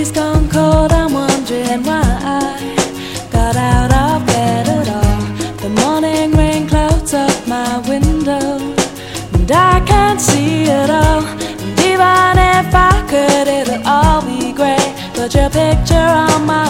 He's gone cold, I'm wondering why I got out of bed at all. The morning rain clouds up my window, and I can't see it all. And even if I could, it'll all be grey. Put your picture on my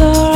sorry